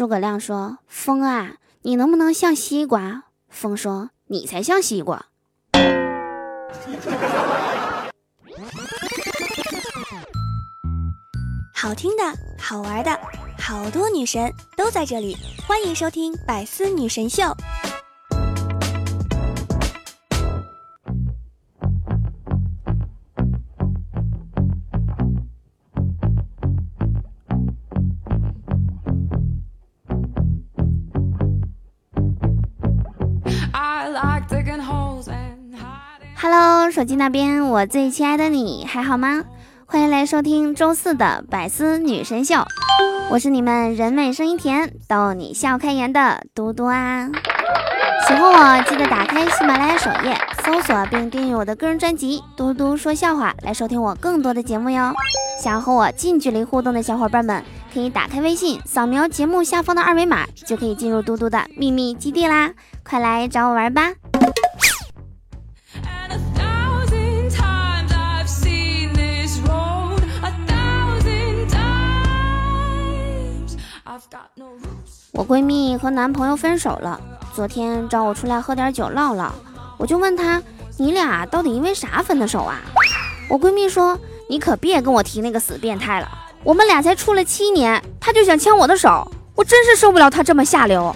诸葛亮说：“风啊，你能不能像西瓜？”风说：“你才像西瓜。”好听的，好玩的，好多女神都在这里，欢迎收听《百思女神秀》。Hello，手机那边，我最亲爱的你还好吗？欢迎来收听周四的百思女神秀，我是你们人美声音甜、逗你笑开颜的嘟嘟啊！喜欢我记得打开喜马拉雅首页，搜索并订阅我的个人专辑《嘟嘟说笑话》，来收听我更多的节目哟。想要和我近距离互动的小伙伴们，可以打开微信，扫描节目下方的二维码，就可以进入嘟嘟的秘密基地啦！快来找我玩吧！我闺蜜和男朋友分手了，昨天找我出来喝点酒唠唠，我就问她：“你俩到底因为啥分的手啊？”我闺蜜说：“你可别跟我提那个死变态了，我们俩才处了七年，他就想牵我的手，我真是受不了他这么下流。”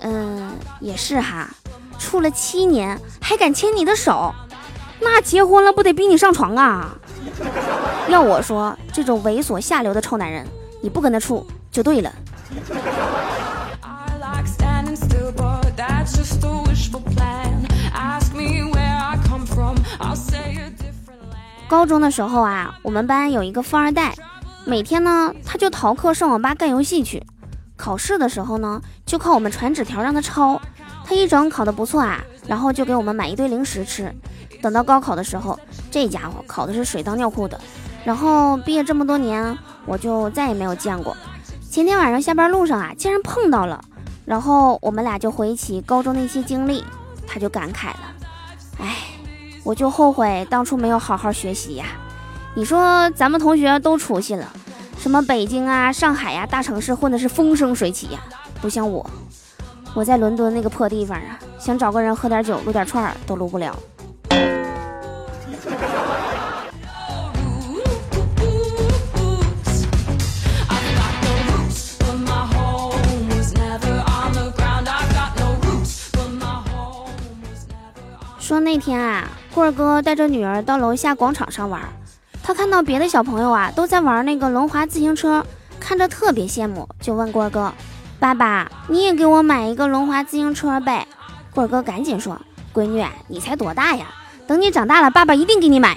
嗯，也是哈，处了七年还敢牵你的手，那结婚了不得逼你上床啊？要我说，这种猥琐下流的臭男人，你不跟他处就对了。高中的时候啊，我们班有一个富二代，每天呢他就逃课上网吧干游戏去，考试的时候呢就靠我们传纸条让他抄，他一整考得不错啊，然后就给我们买一堆零食吃。等到高考的时候，这家伙考的是水当尿裤的。然后毕业这么多年，我就再也没有见过。前天晚上下班路上啊，竟然碰到了，然后我们俩就回忆起高中的一些经历，他就感慨了：“哎，我就后悔当初没有好好学习呀。你说咱们同学都出息了，什么北京啊、上海呀，大城市混的是风生水起呀，不像我，我在伦敦那个破地方啊，想找个人喝点酒、撸点串儿都撸不了。”说那天啊，棍儿哥带着女儿到楼下广场上玩，他看到别的小朋友啊都在玩那个轮滑自行车，看着特别羡慕，就问棍儿哥：“爸爸，你也给我买一个轮滑自行车呗？”棍儿哥赶紧说：“闺女，你才多大呀？等你长大了，爸爸一定给你买。”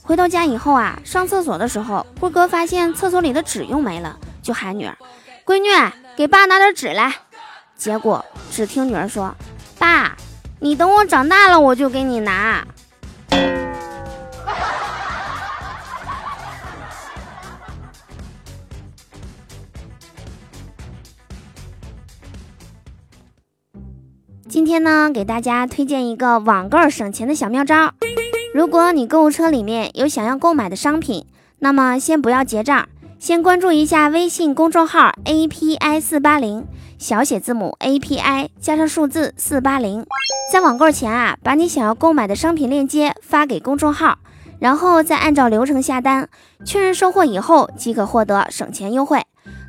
回到家以后啊，上厕所的时候，棍儿哥发现厕所里的纸用没了，就喊女儿：“闺女，给爸拿点纸来。”结果只听女儿说：“爸。”你等我长大了，我就给你拿。今天呢，给大家推荐一个网购省钱的小妙招。如果你购物车里面有想要购买的商品，那么先不要结账，先关注一下微信公众号 API 四八零。小写字母 A P I 加上数字四八零，在网购前啊，把你想要购买的商品链接发给公众号，然后再按照流程下单，确认收货以后即可获得省钱优惠。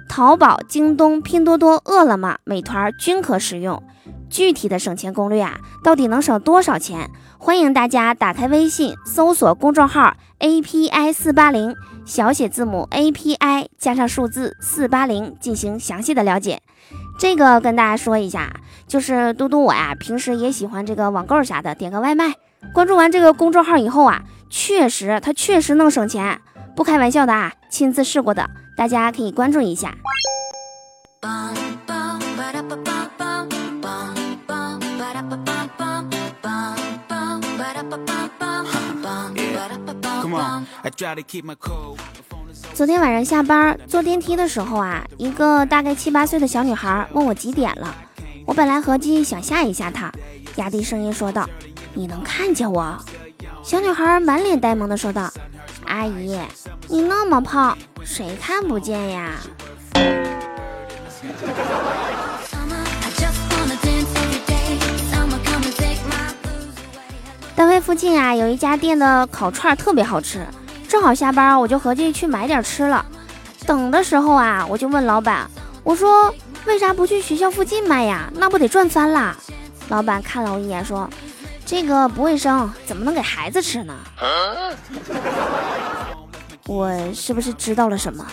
淘宝、京东、拼多多、饿了么、美团均可使用。具体的省钱攻略啊，到底能省多少钱？欢迎大家打开微信，搜索公众号 A P I 四八零，小写字母 A P I 加上数字四八零，进行详细的了解。这个跟大家说一下，就是嘟嘟我呀，平时也喜欢这个网购啥的，点个外卖。关注完这个公众号以后啊，确实它确实能省钱，不开玩笑的啊，亲自试过的，大家可以关注一下。come on，i try to keep my cool 昨天晚上下班坐电梯的时候啊，一个大概七八岁的小女孩问我几点了。我本来合计想吓一吓她，压低声音说道：“你能看见我？”小女孩满脸呆萌的说道：“阿姨，你那么胖，谁看不见呀？” 单位附近啊，有一家店的烤串特别好吃，正好下班，我就合计去买点吃了。等的时候啊，我就问老板，我说为啥不去学校附近卖呀？那不得赚翻啦？老板看了我一眼，说这个不卫生，怎么能给孩子吃呢？我是不是知道了什么？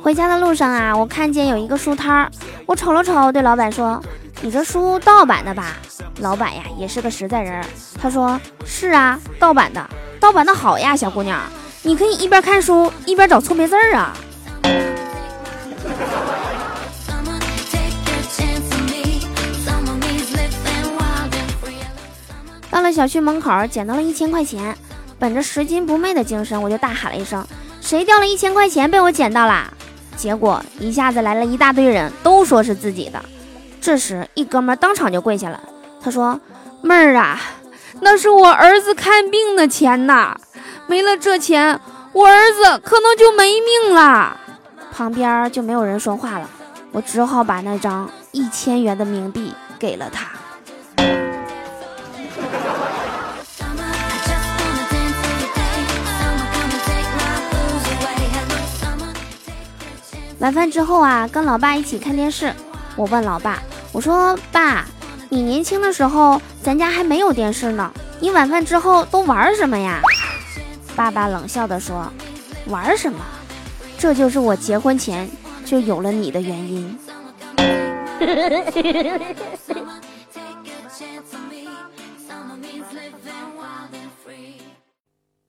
回家的路上啊，我看见有一个书摊儿，我瞅了瞅，对老板说：“你这书盗版的吧？”老板呀，也是个实在人，他说：“是啊，盗版的，盗版的好呀，小姑娘，你可以一边看书一边找错别字儿啊。”到了小区门口，捡到了一千块钱，本着拾金不昧的精神，我就大喊了一声：“谁掉了一千块钱被我捡到啦？”结果一下子来了一大堆人，都说是自己的。这时，一哥们当场就跪下了，他说：“妹儿啊，那是我儿子看病的钱呐，没了这钱，我儿子可能就没命了。”旁边就没有人说话了，我只好把那张一千元的冥币给了他。晚饭之后啊，跟老爸一起看电视。我问老爸：“我说爸，你年轻的时候，咱家还没有电视呢，你晚饭之后都玩什么呀？”爸爸冷笑的说：“玩什么？这就是我结婚前就有了你的原因。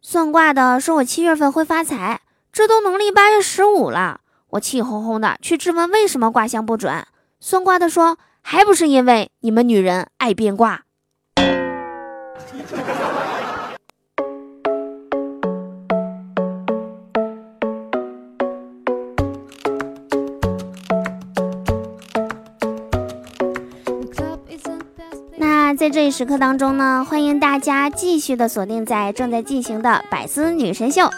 算卦的说我七月份会发财，这都农历八月十五了。我气哄哄的去质问为什么卦象不准，算卦的说还不是因为你们女人爱变卦。那在这一时刻当中呢，欢迎大家继续的锁定在正在进行的百思女神秀，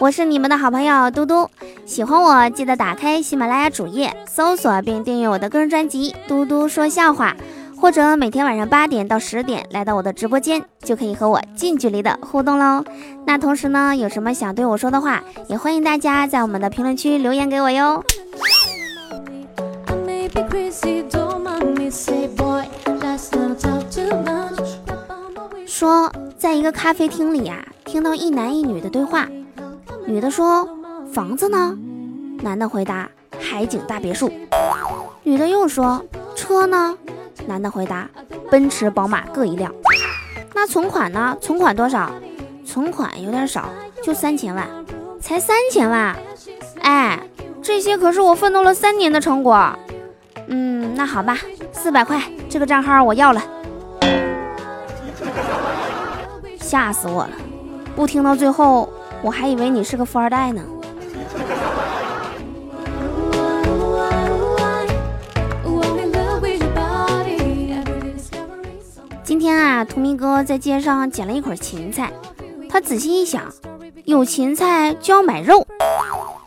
我是你们的好朋友嘟嘟。喜欢我，记得打开喜马拉雅主页，搜索并订阅我的个人专辑《嘟嘟说笑话》，或者每天晚上八点到十点来到我的直播间，就可以和我近距离的互动喽。那同时呢，有什么想对我说的话，也欢迎大家在我们的评论区留言给我哟。说，在一个咖啡厅里呀，听到一男一女的对话，女的说。房子呢？男的回答：海景大别墅。女的又说：车呢？男的回答：奔驰、宝马各一辆。那存款呢？存款多少？存款有点少，就三千万。才三千万？哎，这些可是我奋斗了三年的成果。嗯，那好吧，四百块，这个账号我要了。吓死我了！不听到最后，我还以为你是个富二代呢。天啊，图明哥在街上捡了一捆芹菜，他仔细一想，有芹菜就要买肉，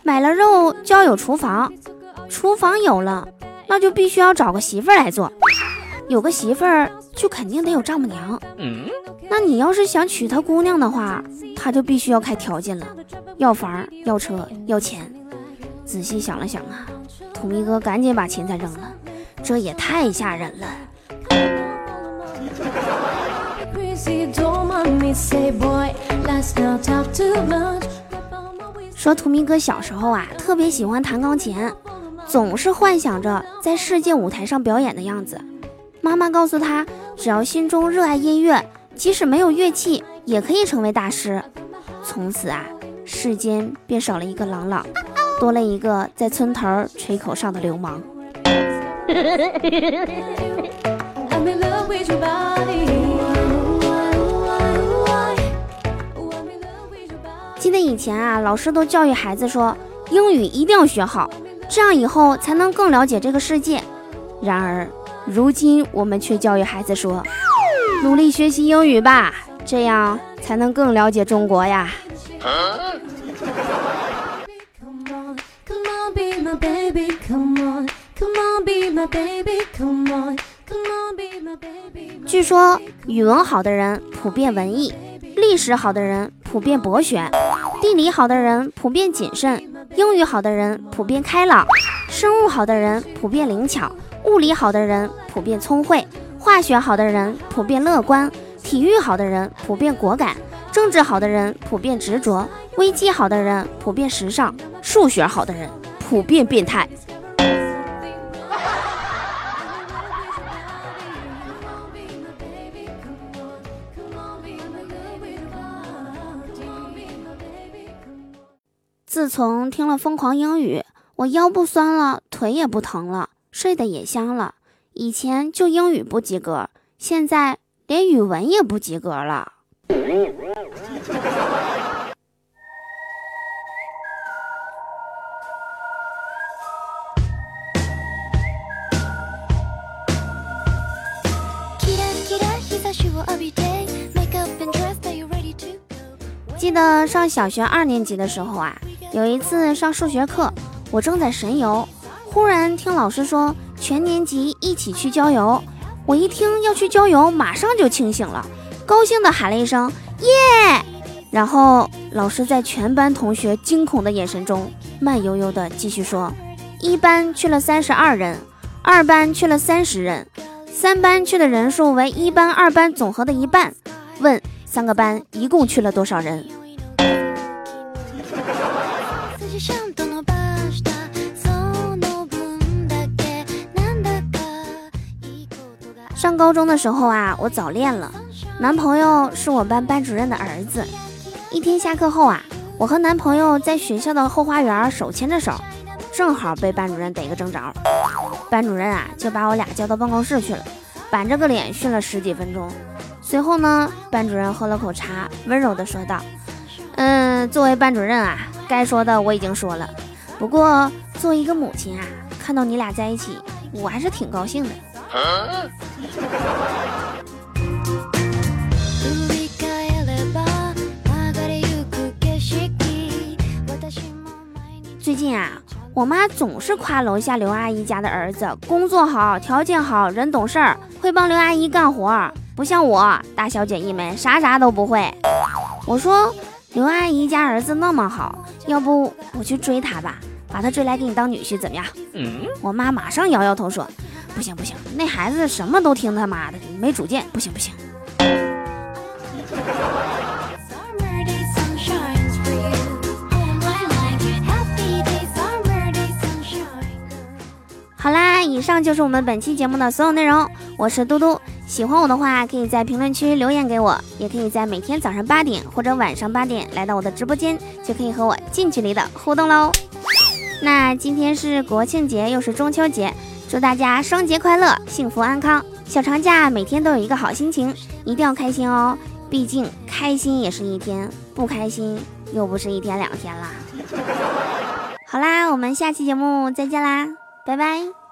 买了肉就要有厨房，厨房有了，那就必须要找个媳妇儿来做，有个媳妇儿就肯定得有丈母娘。那你要是想娶她姑娘的话，他就必须要开条件了，要房、要车、要钱。仔细想了想啊，图明哥赶紧把芹菜扔了，这也太吓人了。说图明哥小时候啊，特别喜欢弹钢琴，总是幻想着在世界舞台上表演的样子。妈妈告诉他，只要心中热爱音乐，即使没有乐器，也可以成为大师。从此啊，世间便少了一个朗朗，多了一个在村头吹口哨的流氓。得以前啊，老师都教育孩子说，英语一定要学好，这样以后才能更了解这个世界。然而，如今我们却教育孩子说，努力学习英语吧，这样才能更了解中国呀。据说语文好的人普遍文艺，历史好的人普遍博学，地理好的人普遍谨慎，英语好的人普遍开朗，生物好的人普遍灵巧，物理好的人普遍聪慧，化学好的人普遍乐观，体育好的人普遍果敢，政治好的人普遍执着，危机好的人普遍时尚，数学好的人普遍变态。自从听了《疯狂英语》，我腰不酸了，腿也不疼了，睡得也香了。以前就英语不及格，现在连语文也不及格了。记得上小学二年级的时候啊。有一次上数学课，我正在神游，忽然听老师说全年级一起去郊游。我一听要去郊游，马上就清醒了，高兴地喊了一声“耶”。然后老师在全班同学惊恐的眼神中，慢悠悠地继续说：“一班去了三十二人，二班去了三十人，三班去的人数为一班、二班总和的一半。问三个班一共去了多少人？”高中的时候啊，我早恋了，男朋友是我班班主任的儿子。一天下课后啊，我和男朋友在学校的后花园手牵着手，正好被班主任逮个正着。班主任啊，就把我俩叫到办公室去了，板着个脸训了十几分钟。随后呢，班主任喝了口茶，温柔地说道：“嗯，作为班主任啊，该说的我已经说了。不过作为一个母亲啊，看到你俩在一起，我还是挺高兴的。” 最近啊，我妈总是夸楼下刘阿姨家的儿子工作好、条件好、人懂事儿，会帮刘阿姨干活，不像我大小姐一枚，啥啥都不会。我说刘阿姨家儿子那么好，要不我去追他吧，把他追来给你当女婿，怎么样？嗯我妈马上摇摇头说。不行不行，那孩子什么都听他妈的，没主见，不行不行。好啦，以上就是我们本期节目的所有内容。我是嘟嘟，喜欢我的话，可以在评论区留言给我，也可以在每天早上八点或者晚上八点来到我的直播间，就可以和我近距离的互动喽。那今天是国庆节，又是中秋节。祝大家双节快乐，幸福安康！小长假每天都有一个好心情，一定要开心哦。毕竟开心也是一天，不开心又不是一天两天啦。好啦，我们下期节目再见啦，拜拜。